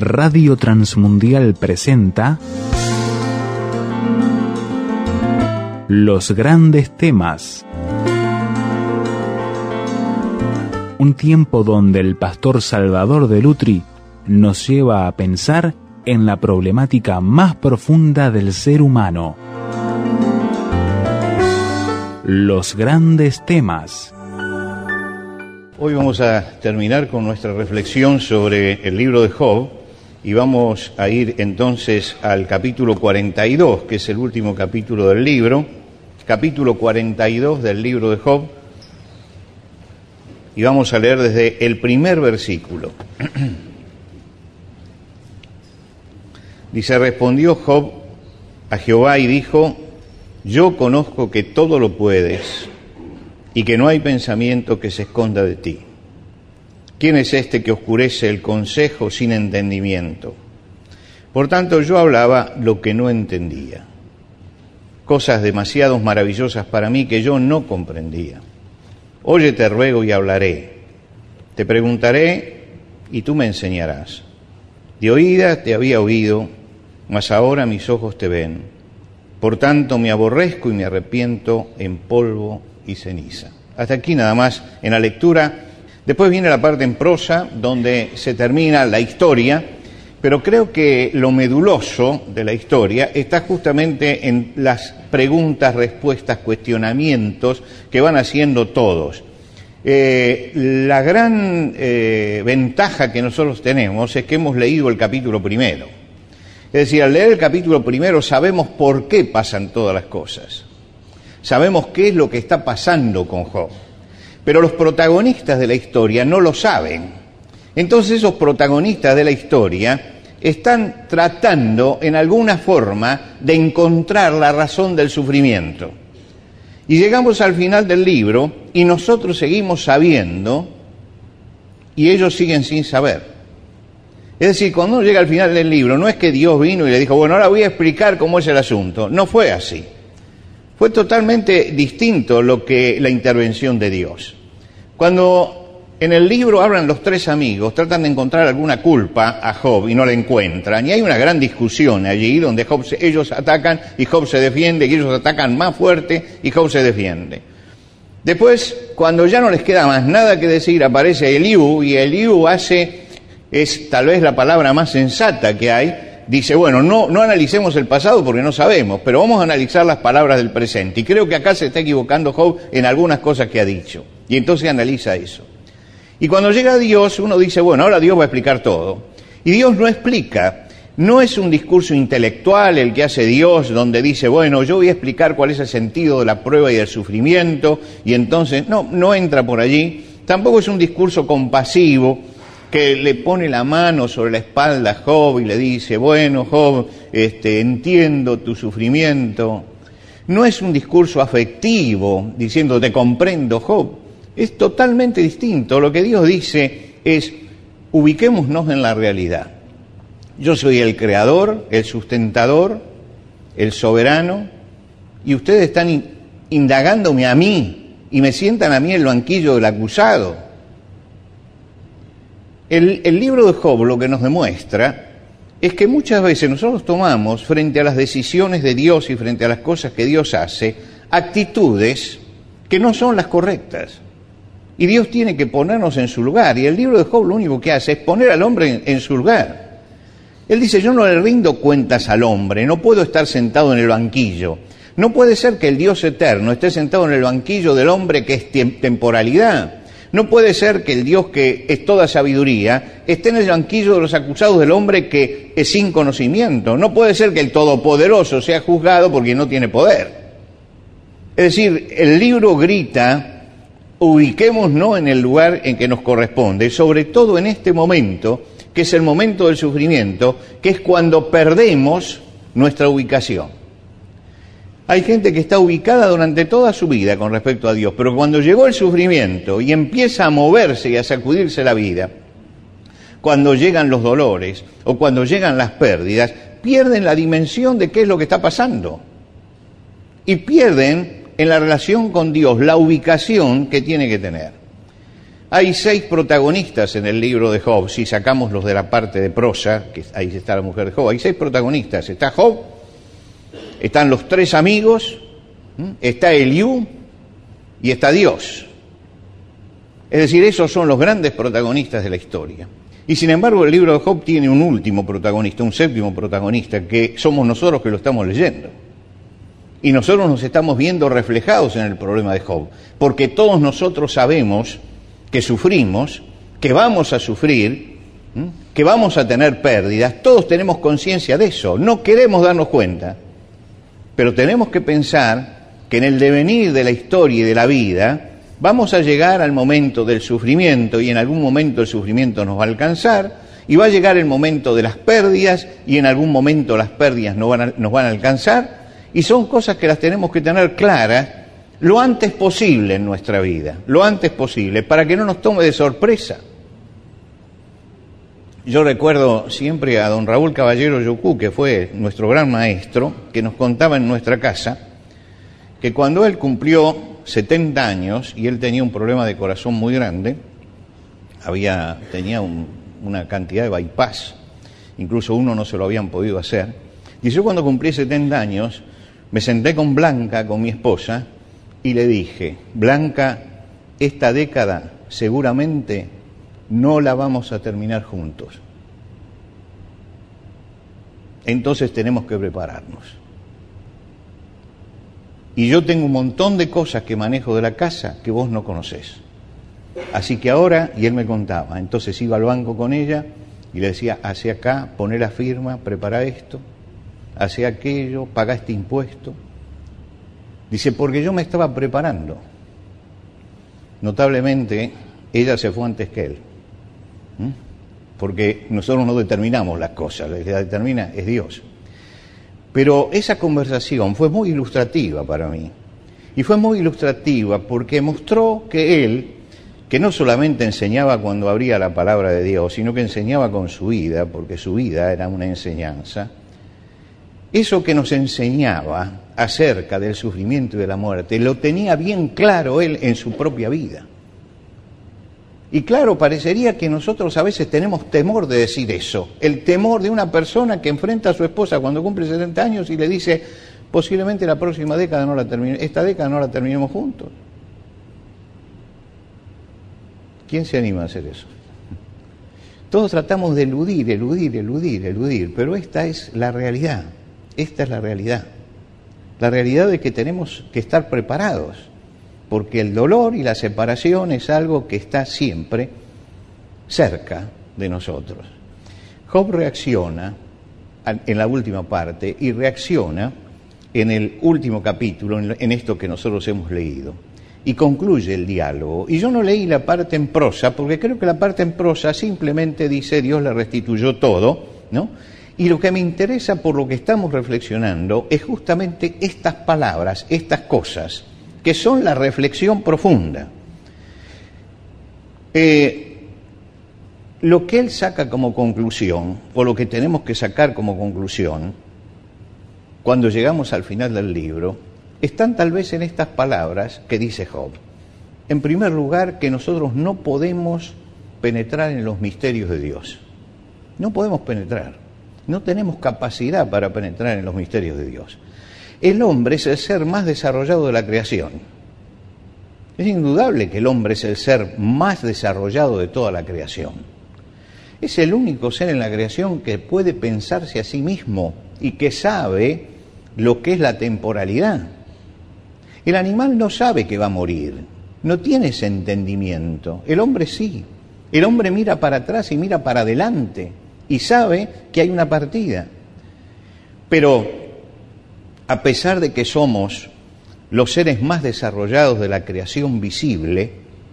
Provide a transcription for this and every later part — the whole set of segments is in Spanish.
Radio Transmundial presenta Los grandes temas. Un tiempo donde el pastor Salvador de Lutri nos lleva a pensar en la problemática más profunda del ser humano. Los grandes temas. Hoy vamos a terminar con nuestra reflexión sobre el libro de Job y vamos a ir entonces al capítulo 42, que es el último capítulo del libro, capítulo 42 del libro de Job, y vamos a leer desde el primer versículo. Dice, respondió Job a Jehová y dijo, yo conozco que todo lo puedes y que no hay pensamiento que se esconda de ti. ¿Quién es este que oscurece el consejo sin entendimiento? Por tanto, yo hablaba lo que no entendía, cosas demasiado maravillosas para mí que yo no comprendía. Oye, te ruego y hablaré, te preguntaré y tú me enseñarás. De oídas te había oído, mas ahora mis ojos te ven. Por tanto, me aborrezco y me arrepiento en polvo y ceniza. Hasta aquí nada más en la lectura. Después viene la parte en prosa donde se termina la historia, pero creo que lo meduloso de la historia está justamente en las preguntas, respuestas, cuestionamientos que van haciendo todos. Eh, la gran eh, ventaja que nosotros tenemos es que hemos leído el capítulo primero. Es decir, al leer el capítulo primero sabemos por qué pasan todas las cosas. Sabemos qué es lo que está pasando con Job. Pero los protagonistas de la historia no lo saben. Entonces esos protagonistas de la historia están tratando en alguna forma de encontrar la razón del sufrimiento. Y llegamos al final del libro y nosotros seguimos sabiendo y ellos siguen sin saber. Es decir, cuando uno llega al final del libro, no es que Dios vino y le dijo, bueno, ahora voy a explicar cómo es el asunto. No fue así. Fue totalmente distinto lo que la intervención de Dios. Cuando en el libro hablan los tres amigos, tratan de encontrar alguna culpa a Job y no la encuentran, y hay una gran discusión allí donde Job ellos atacan y Job se defiende, y ellos atacan más fuerte y Job se defiende. Después, cuando ya no les queda más nada que decir, aparece Eliú y Eliú hace, es tal vez la palabra más sensata que hay, dice, bueno, no, no analicemos el pasado porque no sabemos, pero vamos a analizar las palabras del presente. Y creo que acá se está equivocando Job en algunas cosas que ha dicho. Y entonces analiza eso. Y cuando llega Dios, uno dice, bueno, ahora Dios va a explicar todo. Y Dios no explica. No es un discurso intelectual el que hace Dios, donde dice, bueno, yo voy a explicar cuál es el sentido de la prueba y del sufrimiento, y entonces, no, no entra por allí. Tampoco es un discurso compasivo, que le pone la mano sobre la espalda a Job y le dice, bueno, Job, este, entiendo tu sufrimiento. No es un discurso afectivo diciendo, te comprendo, Job. Es totalmente distinto. Lo que Dios dice es, ubiquémonos en la realidad. Yo soy el creador, el sustentador, el soberano, y ustedes están indagándome a mí y me sientan a mí el banquillo del acusado. El, libro de Job lo que nos demuestra es que muchas veces nosotros tomamos, frente a las decisiones de Dios y frente a las cosas que Dios hace, actitudes que no son las correctas. Y Dios tiene que ponernos en su lugar. Y el libro de Job lo único que hace es poner al hombre en, en su lugar. Él dice, yo no le rindo cuentas al hombre, no puedo estar sentado en el banquillo. No puede ser que el Dios eterno esté sentado en el banquillo del hombre que es temporalidad. No puede ser que el Dios que es toda sabiduría esté en el banquillo de los acusados del hombre que es sin conocimiento. No puede ser que el Todopoderoso sea juzgado porque no tiene poder. Es decir, el libro grita, ubiquémonos en el lugar en que nos corresponde, sobre todo en este momento, que es el momento del sufrimiento, que es cuando perdemos nuestra ubicación. Hay gente que está ubicada durante toda su vida con respecto a Dios, pero cuando llegó el sufrimiento y empieza a moverse y a sacudirse la vida, cuando llegan los dolores o cuando llegan las pérdidas, pierden la dimensión de qué es lo que está pasando. Y pierden en la relación con Dios la ubicación que tiene que tener. Hay seis protagonistas en el libro de Job, si sacamos los de la parte de prosa, que ahí está la mujer de Job, hay seis protagonistas. Está Job, están los tres amigos, está Eliú y está Dios. Es decir, esos son los grandes protagonistas de la historia. Y sin embargo el libro de Job tiene un último protagonista, un séptimo protagonista, que somos nosotros que lo estamos leyendo. Y nosotros nos estamos viendo reflejados en el problema de Job, porque todos nosotros sabemos que sufrimos, que vamos a sufrir, que vamos a tener pérdidas, todos tenemos conciencia de eso, no queremos darnos cuenta, pero tenemos que pensar que en el devenir de la historia y de la vida vamos a llegar al momento del sufrimiento y en algún momento el sufrimiento nos va a alcanzar y va a llegar el momento de las pérdidas y en algún momento las pérdidas nos van a, alcanzar y son cosas que las tenemos que tener claras lo antes posible en nuestra vida, lo antes posible, para que no nos tome de sorpresa. Yo recuerdo siempre a don Raúl Caballero Yocú, que fue nuestro gran maestro, que nos contaba en nuestra casa que cuando él cumplió 70 años y él tenía un problema de corazón muy grande, había, tenía una cantidad de bypass, incluso uno no se lo habían podido hacer, y yo cuando cumplí 70 años me senté con Blanca, con mi esposa, y le dije, Blanca, esta década seguramente no la vamos a terminar juntos. Entonces tenemos que prepararnos. Y yo tengo un montón de cosas que manejo de la casa que vos no conocés. Así que ahora, y él me contaba, entonces iba al banco con ella y le decía, hace acá, pone la firma, prepara esto, hace aquello, paga este impuesto. Dice, porque yo me estaba preparando. Notablemente, ella se fue antes que él. Porque nosotros no determinamos las cosas, la determina es Dios. Pero esa conversación fue muy ilustrativa para mí. Y fue muy ilustrativa porque mostró que él, que no solamente enseñaba cuando abría la palabra de Dios, sino que enseñaba con su vida, porque su vida era una enseñanza, eso que nos enseñaba acerca del sufrimiento y de la muerte, lo tenía bien claro él en su propia vida. Y claro, parecería que nosotros a veces tenemos temor de decir eso, el temor de una persona que enfrenta a su esposa cuando cumple 70 años y le dice, posiblemente la próxima década no la termine, esta década no la terminemos juntos. ¿Quién se anima a hacer eso? Todos tratamos de eludir, eludir, eludir, eludir, pero esta es la realidad, esta es la realidad. La realidad de que tenemos que estar preparados porque el dolor y la separación es algo que está siempre cerca de nosotros. Job reacciona en la última parte y reacciona en el último capítulo, en esto que nosotros hemos leído, y concluye el diálogo. Y yo no leí la parte en prosa, porque creo que la parte en prosa simplemente dice Dios le restituyó todo, ¿no? Y lo que me interesa por lo que estamos reflexionando es justamente estas palabras, estas cosas que son la reflexión profunda. Eh, lo que él saca como conclusión, o lo que tenemos que sacar como conclusión, cuando llegamos al final del libro, están tal vez en estas palabras que dice Job. En primer lugar, que nosotros no podemos penetrar en los misterios de Dios. No podemos penetrar. No tenemos capacidad para penetrar en los misterios de Dios el hombre es el ser más desarrollado de la creación. Es indudable que el hombre es el ser más desarrollado de toda la creación. Es el único ser en la creación que puede pensarse a sí mismo y que sabe lo que es la temporalidad. El animal no sabe que va a morir, no tiene ese entendimiento. El hombre sí. El hombre mira para atrás y mira para adelante y sabe que hay una partida. Pero a pesar de que somos los seres más desarrollados de la creación visible,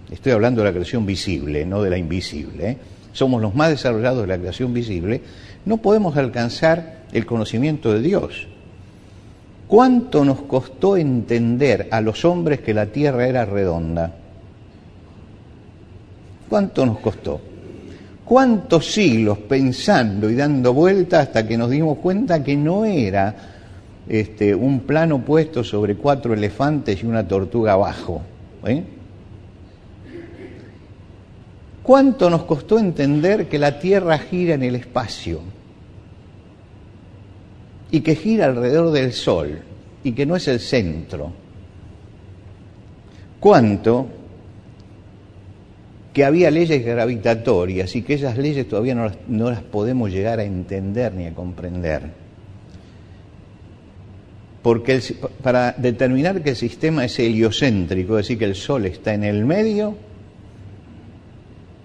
estoy hablando de la creación visible, no de la invisible, ¿eh? somos los más desarrollados de la creación visible, no podemos alcanzar el conocimiento de Dios. ¿Cuánto nos costó entender a los hombres que la tierra era redonda? ¿Cuánto nos costó? ¿Cuántos siglos pensando y dando vueltas hasta que nos dimos cuenta que no era este, un plano puesto sobre cuatro elefantes y una tortuga abajo. ¿eh? ¿Cuánto nos costó entender que la Tierra gira en el espacio y que gira alrededor del Sol y que no es el centro? ¿Cuánto que había leyes gravitatorias y que esas leyes todavía no las, no las podemos llegar a entender ni a comprender? Porque para determinar que el sistema es heliocéntrico, es decir, que el Sol está en el medio,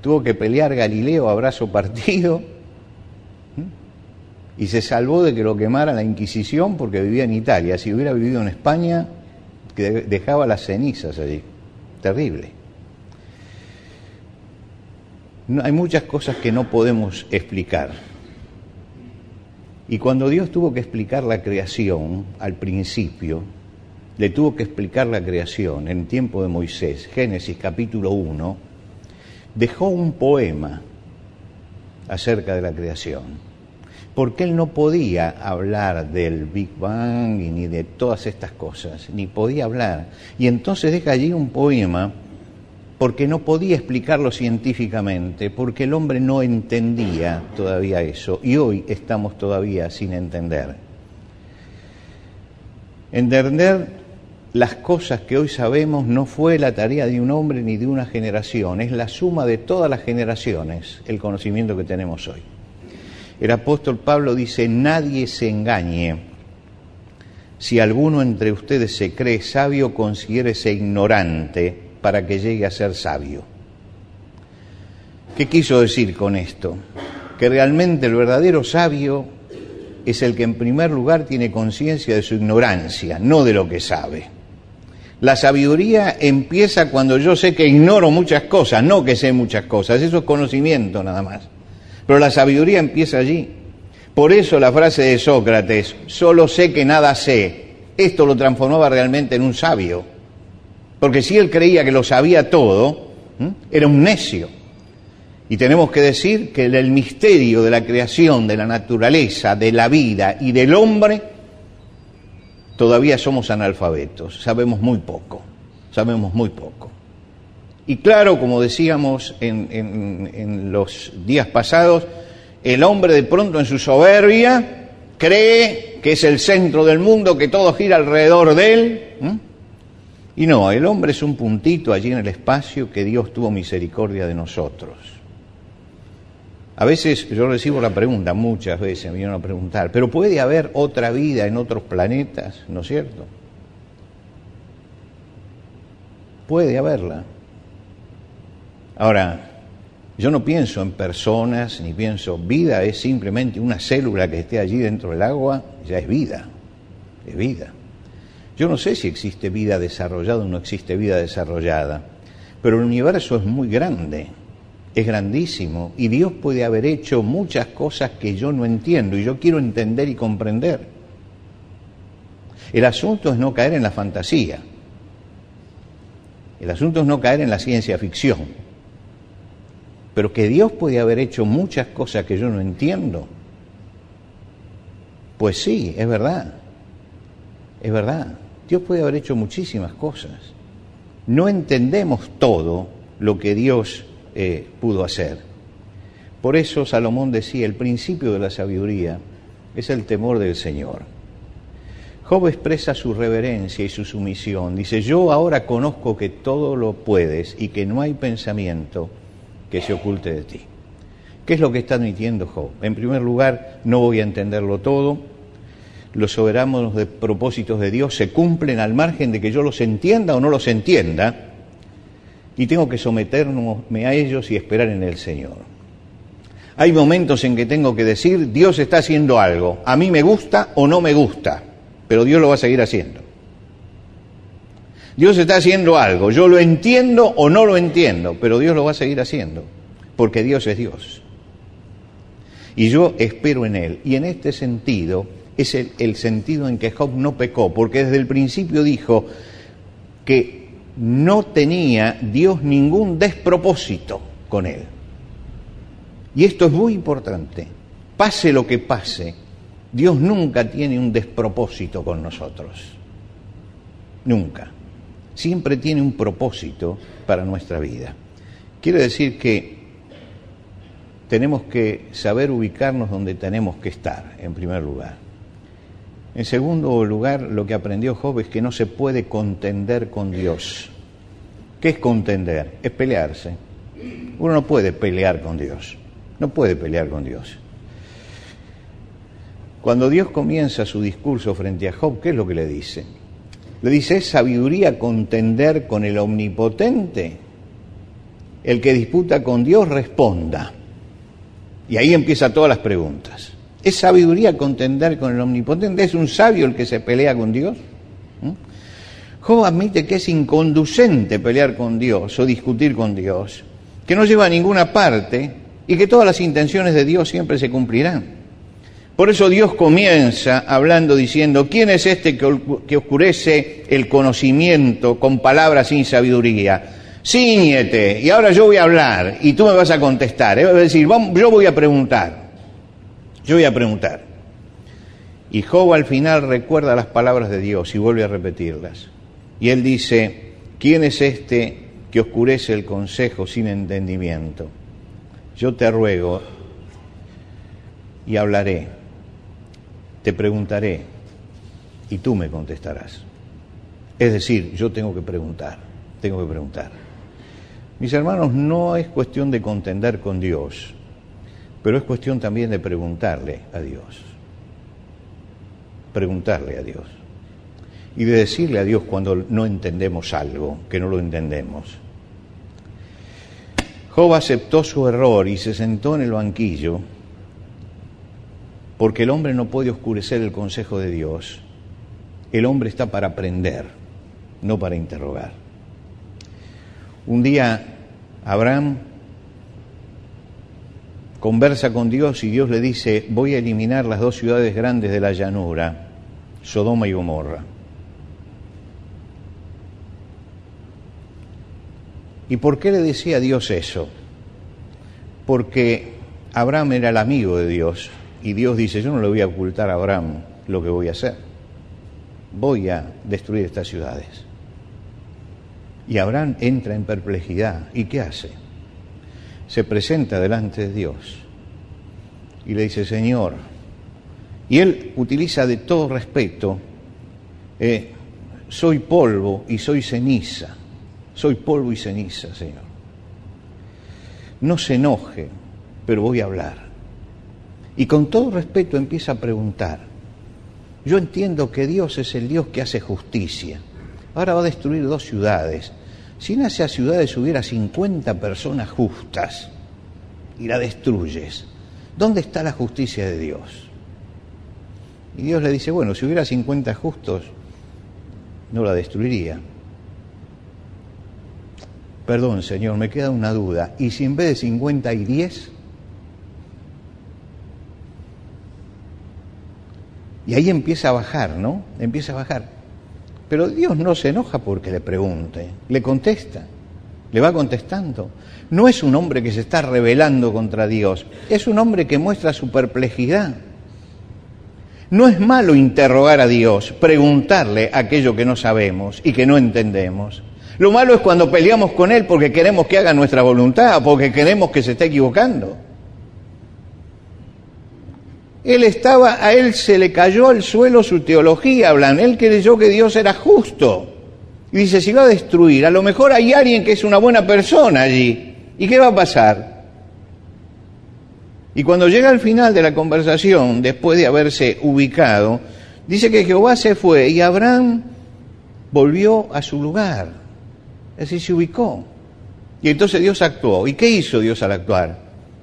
tuvo que pelear Galileo a brazo partido y se salvó de que lo quemara la Inquisición porque vivía en Italia. Si hubiera vivido en España, dejaba las cenizas allí. Terrible. No, hay muchas cosas que no podemos explicar. Y cuando Dios tuvo que explicar la creación al principio, le tuvo que explicar la creación en tiempo de Moisés, Génesis capítulo 1, dejó un poema acerca de la creación, porque él no podía hablar del Big Bang y ni de todas estas cosas, ni podía hablar. Y entonces deja allí un poema porque no podía explicarlo científicamente, porque el hombre no entendía todavía eso, y hoy estamos todavía sin entender. Entender las cosas que hoy sabemos no fue la tarea de un hombre ni de una generación, es la suma de todas las generaciones el conocimiento que tenemos hoy. El apóstol Pablo dice, nadie se engañe. Si alguno entre ustedes se cree sabio, considérese ignorante para que llegue a ser sabio. ¿Qué quiso decir con esto? Que realmente el verdadero sabio es el que en primer lugar tiene conciencia de su ignorancia, no de lo que sabe. La sabiduría empieza cuando yo sé que ignoro muchas cosas, no que sé muchas cosas, eso es conocimiento nada más. Pero la sabiduría empieza allí. Por eso la frase de Sócrates, solo sé que nada sé, esto lo transformaba realmente en un sabio. Porque si él creía que lo sabía todo, era un necio. Y tenemos que decir que el misterio de la creación, de la naturaleza, de la vida y del hombre todavía somos analfabetos, sabemos muy poco, sabemos muy poco. Y claro, como decíamos en, los días pasados, el hombre de pronto en su soberbia cree que es el centro del mundo, que todo gira alrededor de él. Y no, el hombre es un puntito allí en el espacio que Dios tuvo misericordia de nosotros. A veces yo recibo la pregunta, muchas veces me vienen a preguntar, pero ¿puede haber otra vida en otros planetas? ¿No es cierto? Puede haberla. Ahora, yo no pienso en personas, ni pienso, vida es simplemente una célula que esté allí dentro del agua, ya es vida, es vida. Yo no sé si existe vida desarrollada o no existe vida desarrollada, pero el universo es muy grande es grandísimo y Dios puede haber hecho muchas cosas que yo no entiendo y yo quiero entender y comprender. El asunto es no caer en la fantasía. El asunto es no caer en la ciencia ficción. Pero que Dios puede haber hecho muchas cosas que yo no entiendo. Pues sí, es verdad. Es verdad. Dios puede haber hecho muchísimas cosas. No entendemos todo lo que Dios eh, pudo hacer. Por eso Salomón decía, el principio de la sabiduría es el temor del Señor. Job expresa su reverencia y su sumisión. Dice, yo ahora conozco que todo lo puedes y que no hay pensamiento que se oculte de ti. ¿Qué es lo que está admitiendo Job? En primer lugar, no voy a entenderlo todo. Los soberanos de propósitos de Dios se cumplen al margen de que yo los entienda o no los entienda y tengo que someterme a ellos y esperar en el Señor. Hay momentos en que tengo que decir, Dios está haciendo algo, a mí me gusta o no me gusta, pero Dios lo va a seguir haciendo. Dios está haciendo algo, yo lo entiendo o no lo entiendo, pero Dios lo va a seguir haciendo, porque Dios es Dios. Y yo espero en Él. Y en este sentido es el, sentido en que Job no pecó, porque desde el principio dijo que no tenía Dios ningún despropósito con él. Y esto es muy importante. Pase lo que pase, Dios nunca tiene un despropósito con nosotros. Nunca. Siempre tiene un propósito para nuestra vida. Quiere decir que tenemos que saber ubicarnos donde tenemos que estar, en primer lugar. En segundo lugar, lo que aprendió Job es que no se puede contender con Dios. ¿Qué es contender? Es pelearse. Uno no puede pelear con Dios. No puede pelear con Dios. Cuando Dios comienza su discurso frente a Job, ¿qué es lo que le dice? Le dice, ¿es sabiduría contender con el omnipotente? El que disputa con Dios responda. Y ahí empiezan todas las preguntas. ¿Es sabiduría contender con el omnipotente? ¿Es un sabio el que se pelea con Dios? ¿Mm? Job admite que es inconducente pelear con Dios o discutir con Dios, que no lleva a ninguna parte y que todas las intenciones de Dios siempre se cumplirán. Por eso Dios comienza hablando diciendo, ¿quién es este que oscurece el conocimiento con palabras sin sabiduría? Cíñete, y ahora yo voy a hablar y tú me vas a contestar. Es decir, yo voy a preguntar. Yo voy a preguntar. Y Job al final recuerda las palabras de Dios y vuelve a repetirlas. Y él dice, ¿quién es este que oscurece el consejo sin entendimiento? Yo te ruego y hablaré, te preguntaré y tú me contestarás. Es decir, yo tengo que preguntar, tengo que preguntar. Mis hermanos, no es cuestión de contender con Dios, pero es cuestión también de preguntarle a Dios. Preguntarle a Dios. Y de decirle a Dios cuando no entendemos algo, que no lo entendemos. Job aceptó su error y se sentó en el banquillo porque el hombre no puede oscurecer el consejo de Dios. El hombre está para aprender, no para interrogar. Un día Abraham conversa con Dios y Dios le dice, voy a eliminar las dos ciudades grandes de la llanura, Sodoma y Gomorra. ¿Y por qué le decía Dios eso? Porque Abraham era el amigo de Dios y Dios dice, yo no le voy a ocultar a Abraham lo que voy a hacer. Voy a destruir estas ciudades. Y Abraham entra en perplejidad. ¿Y qué hace? Se presenta delante de Dios y le dice, Señor, y él utiliza de todo respeto, eh, soy polvo y soy ceniza, soy polvo y ceniza, Señor. No se enoje, pero voy a hablar. Y con todo respeto empieza a preguntar. Yo entiendo que Dios es el Dios que hace justicia. Ahora va a destruir dos ciudades. Si en esas ciudades hubiera 50 personas justas y la destruyes, ¿dónde está la justicia de Dios? Y Dios le dice, bueno, si hubiera 50 justos, no la destruiría. Perdón, Señor, me queda una duda. ¿Y si en vez de 50 hay 10? Y ahí empieza a bajar, ¿no? Empieza a bajar. Pero Dios no se enoja porque le pregunte, le contesta, le va contestando. No es un hombre que se está rebelando contra Dios, es un hombre que muestra su perplejidad. No es malo interrogar a Dios, preguntarle aquello que no sabemos y que no entendemos. Lo malo es cuando peleamos con Él porque queremos que haga nuestra voluntad, porque queremos que se esté equivocando. Él estaba, a él se le cayó al suelo su teología, hablan. Él creyó que Dios era justo. Y dice, si va a destruir, a lo mejor hay alguien que es una buena persona allí. ¿Y qué va a pasar? Y cuando llega al final de la conversación, después de haberse ubicado, dice que Jehová se fue y Abraham volvió a su lugar. Decir, se ubicó. Y entonces Dios actuó. ¿Y qué hizo Dios al actuar?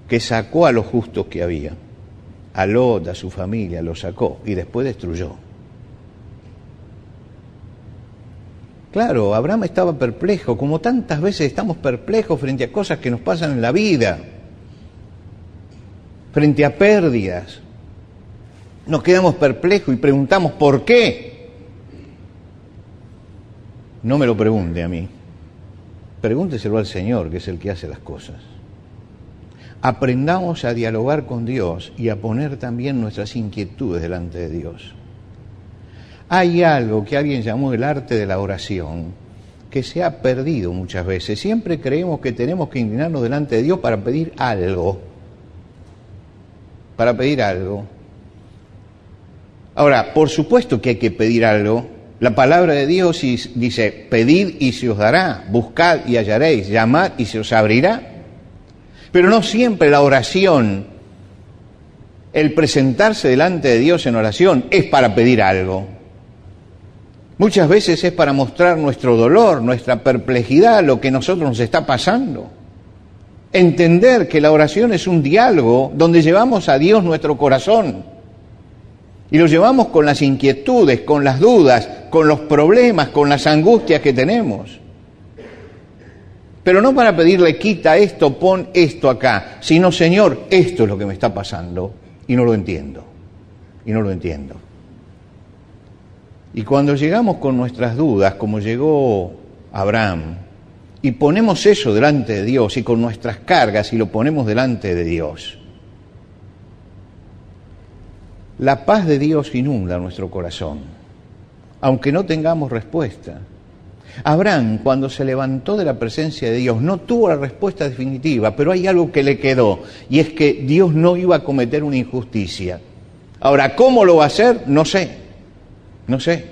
Que sacó a los justos que había a Lot, su familia, lo sacó y después destruyó. Claro, Abraham estaba perplejo, como tantas veces estamos perplejos frente a cosas que nos pasan en la vida, frente a pérdidas. Nos quedamos perplejos y preguntamos por qué. No me lo pregunte a mí, pregúnteselo al Señor, que es el que hace las cosas aprendamos a dialogar con Dios y a poner también nuestras inquietudes delante de Dios. Hay algo que alguien llamó el arte de la oración que se ha perdido muchas veces. Siempre creemos que tenemos que inclinarnos delante de Dios para pedir algo. para pedir algo. Ahora, por supuesto que hay que pedir algo. La palabra de Dios dice, pedid y se os dará, buscad y hallaréis, llamad y se os abrirá. Pero no siempre la oración, el presentarse delante de Dios en oración es para pedir algo. Muchas veces es para mostrar nuestro dolor, nuestra perplejidad, lo que a nosotros nos está pasando. Entender que la oración es un diálogo donde llevamos a Dios nuestro corazón y lo llevamos con las inquietudes, con las dudas, con los problemas, con las angustias que tenemos. Pero no para pedirle quita esto, pon esto acá, sino Señor, esto es lo que me está pasando y no lo entiendo. Y no lo entiendo. Y cuando llegamos con nuestras dudas, como llegó Abraham, y ponemos eso delante de Dios y con nuestras cargas y lo ponemos delante de Dios, la paz de Dios inunda nuestro corazón, aunque no tengamos respuesta. Abraham, cuando se levantó de la presencia de Dios, no tuvo la respuesta definitiva, pero hay algo que le quedó, y es que Dios no iba a cometer una injusticia. Ahora, ¿cómo lo va a hacer? No sé. No sé.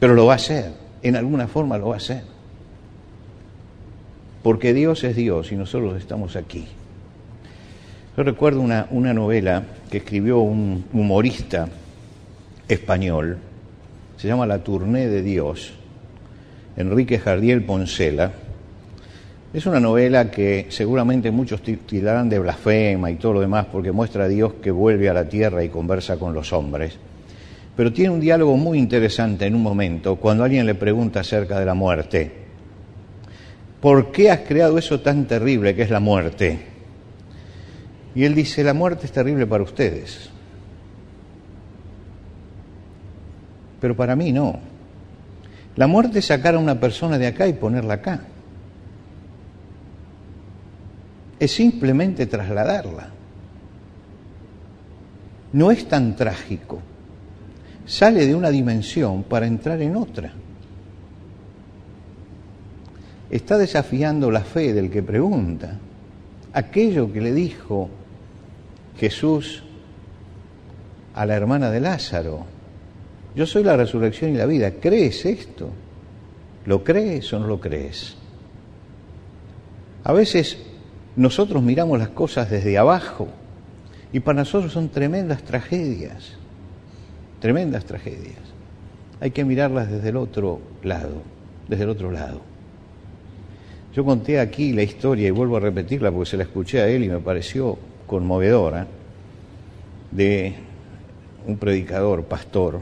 Pero lo va a hacer. En alguna forma lo va a hacer. Porque Dios es Dios y nosotros estamos aquí. Yo recuerdo una, una novela que escribió un humorista español, se llama La Tournée de Dios, Enrique Jardiel Poncela. Es una novela que seguramente muchos titularán de blasfema y todo lo demás porque muestra a Dios que vuelve a la tierra y conversa con los hombres pero tiene un diálogo muy interesante en un momento cuando alguien le pregunta acerca de la muerte. ¿Por qué has creado eso tan terrible que es la muerte? Y él dice, la muerte es terrible para ustedes, pero para mí no. La muerte es sacar a una persona de acá y ponerla acá. Es simplemente trasladarla. No es tan trágico sale de una dimensión para entrar en otra. Está desafiando la fe del que pregunta. Aquello que le dijo Jesús a la hermana de Lázaro, yo soy la resurrección y la vida, ¿crees esto? ¿Lo crees o no lo crees? A veces nosotros miramos las cosas desde abajo y para nosotros son tremendas tragedias tremendas tragedias. Hay que mirarlas desde el otro lado, desde el otro lado. Yo conté aquí la historia y vuelvo a repetirla porque se la escuché a él y me pareció conmovedora de un predicador, pastor,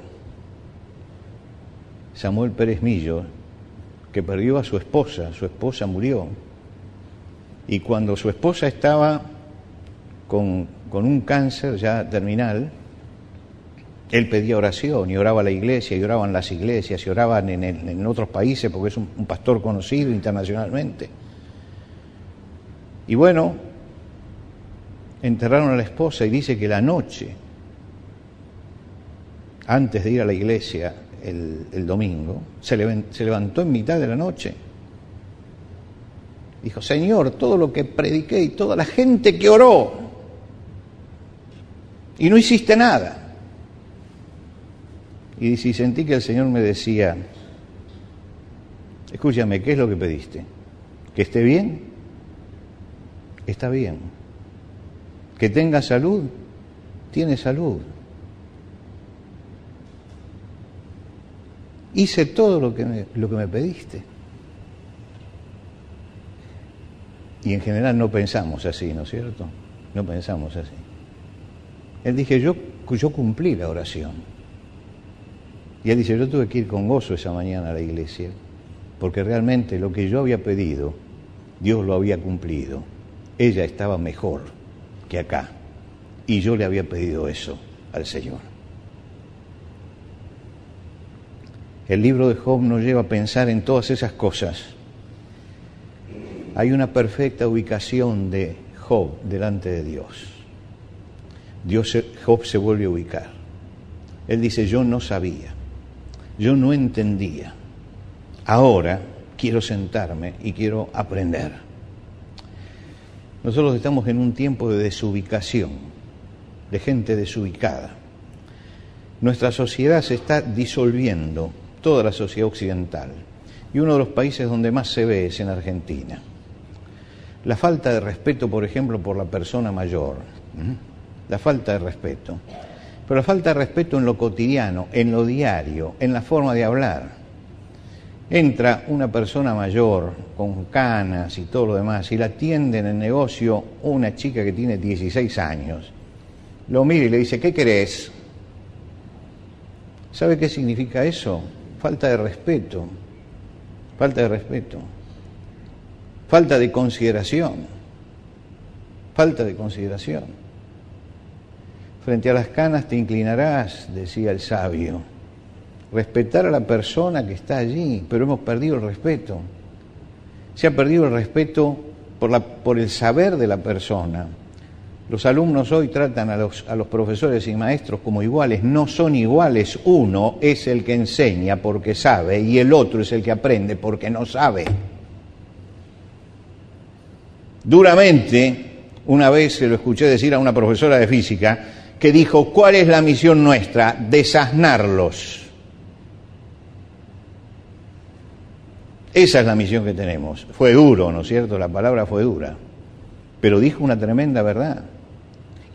Samuel Pérez Millo, que perdió a su esposa, su esposa murió, y cuando su esposa estaba con, con un cáncer ya terminal, él pedía oración y oraba a la iglesia y oraban las iglesias y oraban en, otros países porque es un pastor conocido internacionalmente. Y bueno, enterraron a la esposa y dice que la noche, antes de ir a la iglesia el, domingo, se, levantó en mitad de la noche. Dijo, Señor, todo lo que prediqué y toda la gente que oró, y no hiciste nada. Y sentí que el Señor me decía, escúchame, ¿qué es lo que pediste? ¿Que esté bien? Está bien. ¿Que tenga salud? Tiene salud. Hice todo lo que me, lo que me pediste. Y en general no pensamos así, ¿no es cierto? No pensamos así. Él dije, yo, yo cumplí la oración. Y él dice, yo tuve que ir con gozo esa mañana a la iglesia, porque realmente lo que yo había pedido, Dios lo había cumplido. Ella estaba mejor que acá. Y yo le había pedido eso al Señor. El libro de Job nos lleva a pensar en todas esas cosas. Hay una perfecta ubicación de Job delante de Dios. Dios Job se vuelve a ubicar. Él dice, yo no sabía yo no entendía. Ahora quiero sentarme y quiero aprender. Nosotros estamos en un tiempo de desubicación, de gente desubicada. Nuestra sociedad se está disolviendo, toda la sociedad occidental, y uno de los países donde más se ve es en Argentina. La falta de respeto, por ejemplo, por la persona mayor, la falta de respeto, pero la falta de respeto en lo cotidiano, en lo diario, en la forma de hablar. Entra una persona mayor con canas y todo lo demás y la atiende en el negocio una chica que tiene 16 años. Lo mira y le dice, ¿qué querés? ¿Sabe qué significa eso? Falta de respeto, falta de respeto, falta de consideración, falta de consideración. Frente a las canas te inclinarás, decía el sabio respetar a la persona que está allí, pero hemos perdido el respeto. Se ha perdido el respeto por, el saber de la persona. Los alumnos hoy tratan a los, profesores y maestros como iguales, no son iguales. Uno es el que enseña porque sabe y el otro es el que aprende porque no sabe. Duramente, una vez se lo escuché decir a una profesora de física que dijo, ¿cuál es la misión nuestra? Desasnarlos. Esa es la misión que tenemos. Fue duro, ¿no es cierto? La palabra fue dura, pero dijo una tremenda verdad.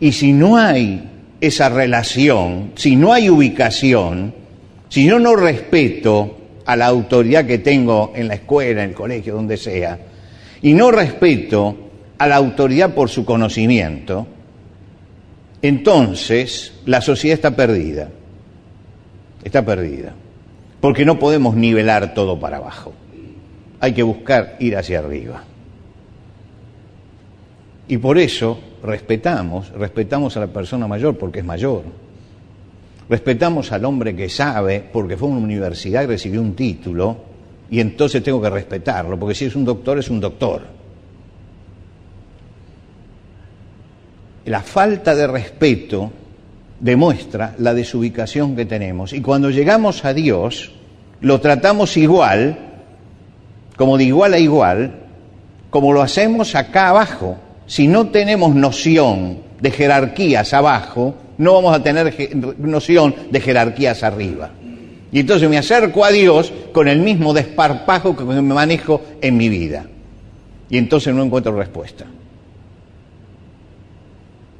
Y si no hay esa relación, si no hay ubicación, si yo no respeto a la autoridad que tengo en la escuela, en el colegio, donde sea, y no respeto a la autoridad por su conocimiento, entonces la sociedad está perdida. Está perdida. Porque no podemos nivelar todo para abajo hay que buscar ir hacia arriba. Y por eso respetamos, respetamos a la persona mayor porque es mayor. Respetamos al hombre que sabe porque fue a una universidad y recibió un título y entonces tengo que respetarlo, porque si es un doctor es un doctor. La falta de respeto demuestra la desubicación que tenemos y cuando llegamos a Dios lo tratamos igual como de igual a igual, como lo hacemos acá abajo. Si no tenemos noción de jerarquías abajo, no vamos a tener noción de jerarquías arriba. Y entonces me acerco a Dios con el mismo desparpajo que me manejo en mi vida. Y entonces no encuentro respuesta.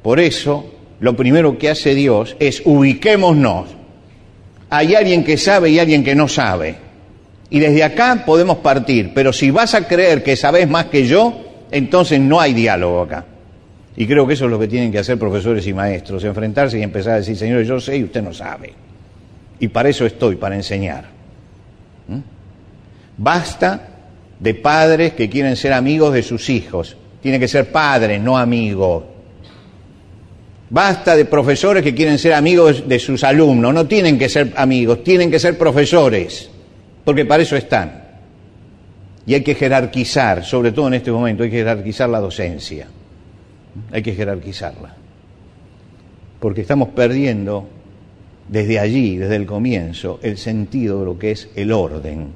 Por eso, lo primero que hace Dios es ubiquémonos. Hay alguien que sabe y alguien que no sabe. Y desde acá podemos partir, pero si vas a creer que sabes más que yo, entonces no hay diálogo acá. Y creo que eso es lo que tienen que hacer profesores y maestros, enfrentarse y empezar a decir, señores, yo sé y usted no sabe. Y para eso estoy, para enseñar. ¿Mm? Basta de padres que quieren ser amigos de sus hijos. Tienen que ser padres, no amigos. Basta de profesores que quieren ser amigos de sus alumnos. No tienen que ser amigos, tienen que ser profesores porque para eso están. Y hay que jerarquizar, sobre todo en este momento, hay que jerarquizar la docencia. Hay que jerarquizarla. Porque estamos perdiendo desde allí, desde el comienzo, el sentido de lo que es el orden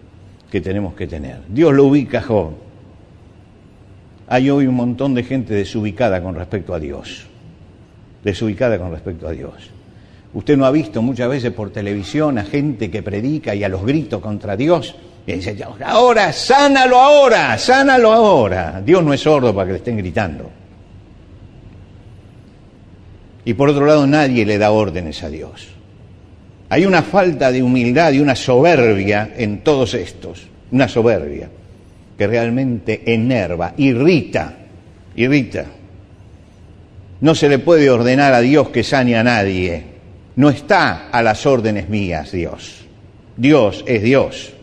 que tenemos que tener. Dios lo ubica Job. Hay hoy un montón de gente desubicada con respecto a Dios. Desubicada con respecto a Dios. Usted no ha visto muchas veces por televisión a gente que predica y a los gritos contra Dios. Y dice, ahora, sánalo ahora, sánalo ahora. Dios no es sordo para que le estén gritando. Y por otro lado, nadie le da órdenes a Dios. Hay una falta de humildad y una soberbia en todos estos, una soberbia que realmente enerva, irrita, irrita. No se le puede ordenar a Dios que sane a nadie no está a las órdenes mías Dios. Dios es Dios.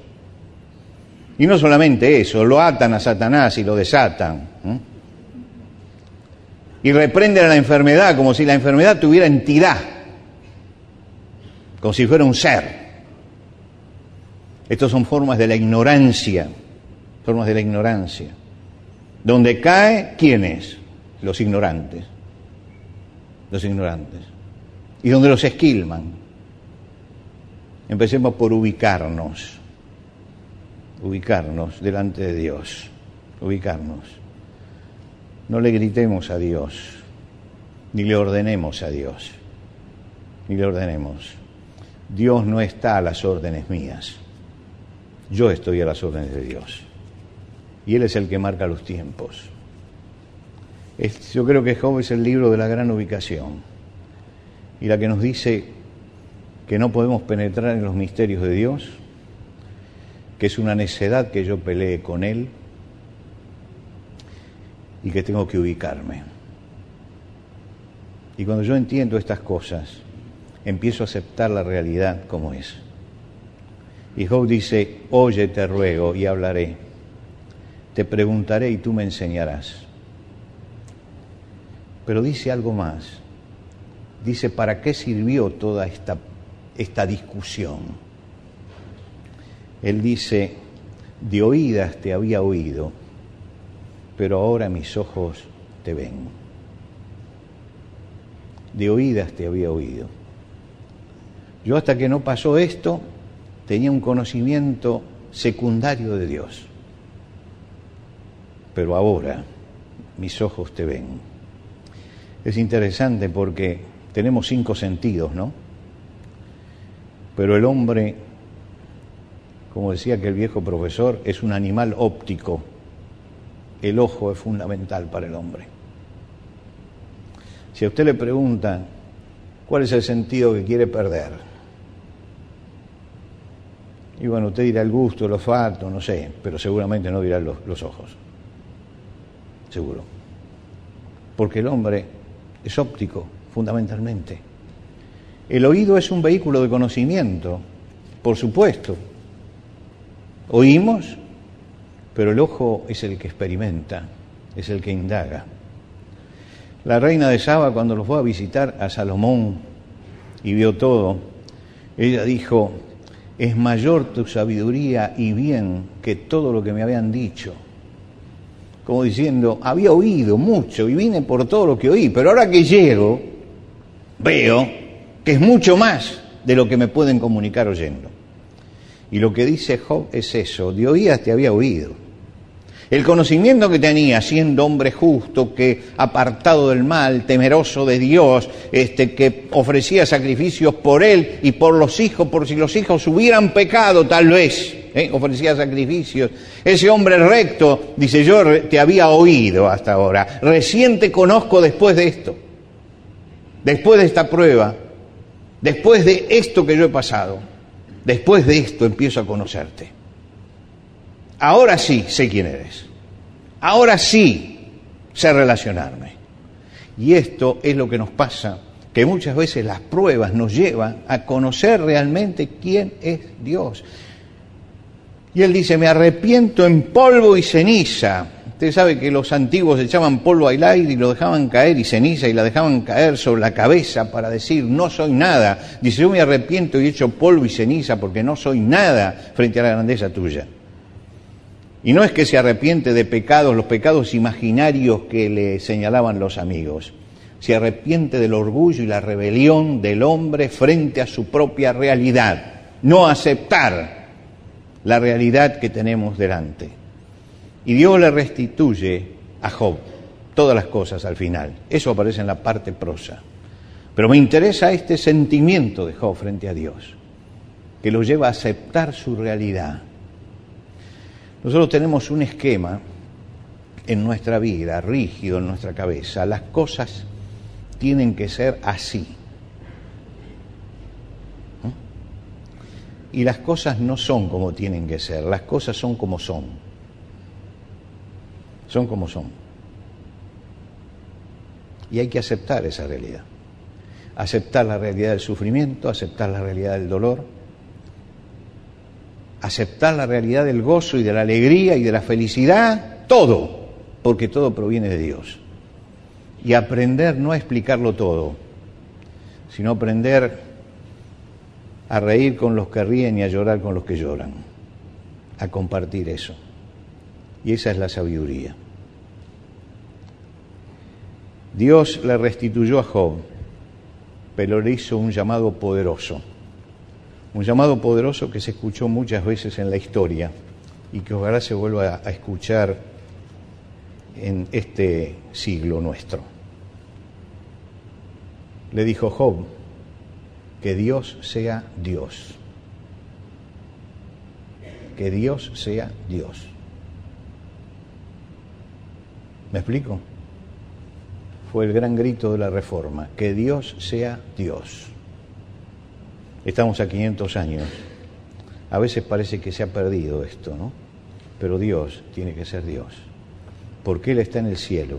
Y no solamente eso, lo atan a Satanás y lo desatan. Y reprenden a la enfermedad como si la enfermedad tuviera entidad, como si fuera un ser. Estas son formas de la ignorancia, formas de la ignorancia. Donde cae, ¿quién es? Los ignorantes. Los ignorantes y donde los esquilman. Empecemos por ubicarnos, ubicarnos delante de Dios, ubicarnos. No le gritemos a Dios, ni le ordenemos a Dios, ni le ordenemos. Dios no está a las órdenes mías, yo estoy a las órdenes de Dios. Y Él es el que marca los tiempos. yo creo que Job es el libro de la gran ubicación y la que nos dice que no podemos penetrar en los misterios de Dios, que es una necedad que yo pelee con Él y que tengo que ubicarme. Y cuando yo entiendo estas cosas, empiezo a aceptar la realidad como es. Y Job dice, oye, te ruego y hablaré. Te preguntaré y tú me enseñarás. Pero dice algo más. Dice, ¿para qué sirvió toda esta, esta discusión? Él dice, de oídas te había oído, pero ahora mis ojos te ven. De oídas te había oído. Yo hasta que no pasó esto tenía un conocimiento secundario de Dios. Pero ahora mis ojos te ven. Es interesante porque tenemos cinco sentidos, ¿no? Pero el hombre, como decía que el viejo profesor, es un animal óptico el ojo es fundamental para el hombre. Si a usted le pregunta cuál es el sentido que quiere perder, y bueno, usted dirá el gusto, el olfato, no sé, pero seguramente no dirá los, los ojos. Seguro. Porque el hombre es óptico, fundamentalmente. El oído es un vehículo de conocimiento, por supuesto. Oímos pero el ojo es el que experimenta, es el que indaga. La reina de Saba, cuando lo fue a visitar a Salomón y vio todo, ella dijo, es mayor tu sabiduría y bien que todo lo que me habían dicho. Como diciendo, había oído mucho y vine por todo lo que oí, pero ahora que llego, veo que es mucho más de lo que me pueden comunicar oyendo. Y lo que dice Job es eso, de oídas te había oído el conocimiento que tenía, siendo hombre justo, que apartado del mal, temeroso de Dios, este, que ofrecía sacrificios por él y por los hijos, por si los hijos hubieran pecado, tal vez, ¿eh? ofrecía sacrificios. Ese hombre recto, dice yo, te había oído hasta ahora. Recién te conozco después de esto, después de esta prueba, después de esto que yo he pasado, después de esto empiezo a conocerte. Ahora sí sé quién eres. Ahora sí sé relacionarme. Y esto es lo que nos pasa, que muchas veces las pruebas nos llevan a conocer realmente quién es Dios. Y él dice, me arrepiento en polvo y ceniza. Usted sabe que los antiguos echaban polvo al aire y lo dejaban caer y ceniza y la dejaban caer sobre la cabeza para decir, no soy nada. Dice, yo me arrepiento y echo polvo y ceniza porque no soy nada frente a la grandeza tuya. Y no es que se arrepiente de pecados, los pecados imaginarios que le señalaban los amigos. Se arrepiente del orgullo y la rebelión del hombre frente a su propia realidad. No aceptar la realidad que tenemos delante. Y Dios le restituye a Job todas las cosas al final. Eso aparece en la parte prosa. Pero me interesa este sentimiento de Job frente a Dios, que lo lleva a aceptar su realidad nosotros tenemos un esquema en nuestra vida, rígido en nuestra cabeza. Las cosas tienen que ser así. Y las cosas no son como tienen que ser, las cosas son como son. Son como son. Y hay que aceptar esa realidad. Aceptar la realidad del sufrimiento, aceptar la realidad del dolor, aceptar la realidad del gozo y de la alegría y de la felicidad, todo, porque todo proviene de Dios. Y aprender no a explicarlo todo, sino aprender a reír con los que ríen y a llorar con los que lloran, a compartir eso. Y esa es la sabiduría. Dios le restituyó a Job, pero le hizo un llamado poderoso un llamado poderoso que se escuchó muchas veces en la historia y que ojalá se vuelva a escuchar en este siglo nuestro. Le dijo Job, que Dios sea Dios. Que Dios sea Dios. ¿Me explico? Fue el gran grito de la reforma, que Dios sea Dios. Estamos a 500 años. A veces parece que se ha perdido esto, ¿no? Pero Dios tiene que ser Dios, porque Él está en el cielo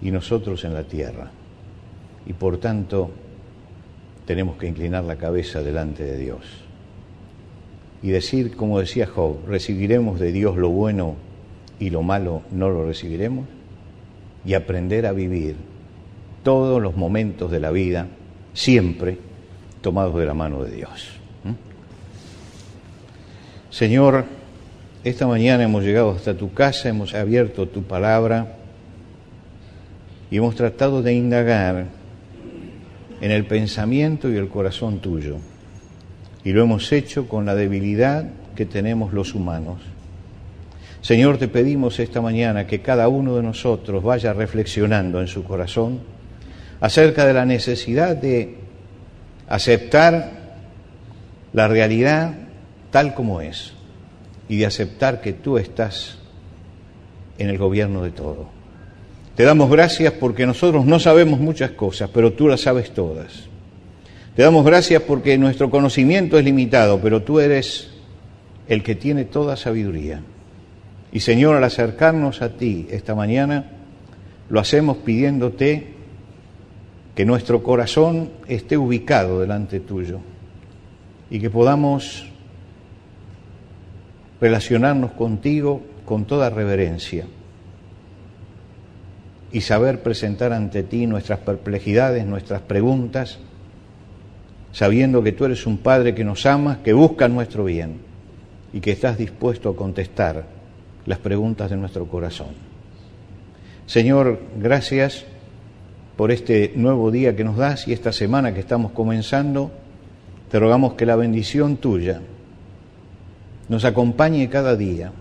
y nosotros en la tierra. Y por tanto tenemos que inclinar la cabeza delante de Dios y decir, como decía Job, recibiremos de Dios lo bueno y lo malo no lo recibiremos y aprender a vivir todos los momentos de la vida siempre tomados de la mano de Dios. Señor, esta mañana hemos llegado hasta tu casa, hemos abierto tu palabra y hemos tratado de indagar en el pensamiento y el corazón tuyo. Y lo hemos hecho con la debilidad que tenemos los humanos. Señor, te pedimos esta mañana que cada uno de nosotros vaya reflexionando en su corazón acerca de la necesidad de aceptar la realidad tal como es y de aceptar que tú estás en el gobierno de todo. Te damos gracias porque nosotros no sabemos muchas cosas, pero tú las sabes todas. Te damos gracias porque nuestro conocimiento es limitado, pero tú eres el que tiene toda sabiduría. Y Señor, al acercarnos a ti esta mañana, lo hacemos pidiéndote que nuestro corazón esté ubicado delante tuyo y que podamos relacionarnos contigo con toda reverencia y saber presentar ante ti nuestras perplejidades, nuestras preguntas, sabiendo que tú eres un Padre que nos ama, que busca nuestro bien y que estás dispuesto a contestar las preguntas de nuestro corazón. Señor, gracias por este nuevo día que nos das y esta semana que estamos comenzando. Te rogamos que la bendición tuya nos acompañe cada día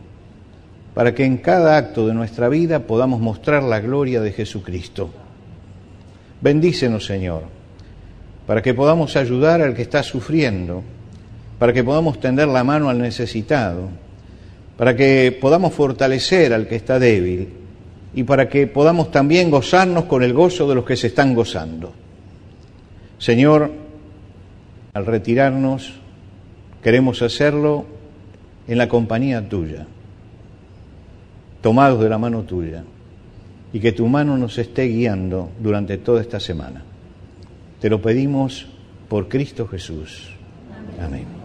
para que en cada acto de nuestra vida podamos mostrar la gloria de Jesucristo. Bendícenos, Señor, para que podamos ayudar al que está sufriendo, para que podamos tender la mano al necesitado, para que podamos fortalecer al que está débil y para que podamos también gozarnos con el gozo de los que se están gozando. Señor, al retirarnos, queremos hacerlo en la compañía tuya tomados de la mano tuya, y que tu mano nos esté guiando durante toda esta semana. Te lo pedimos por Cristo Jesús. Amén.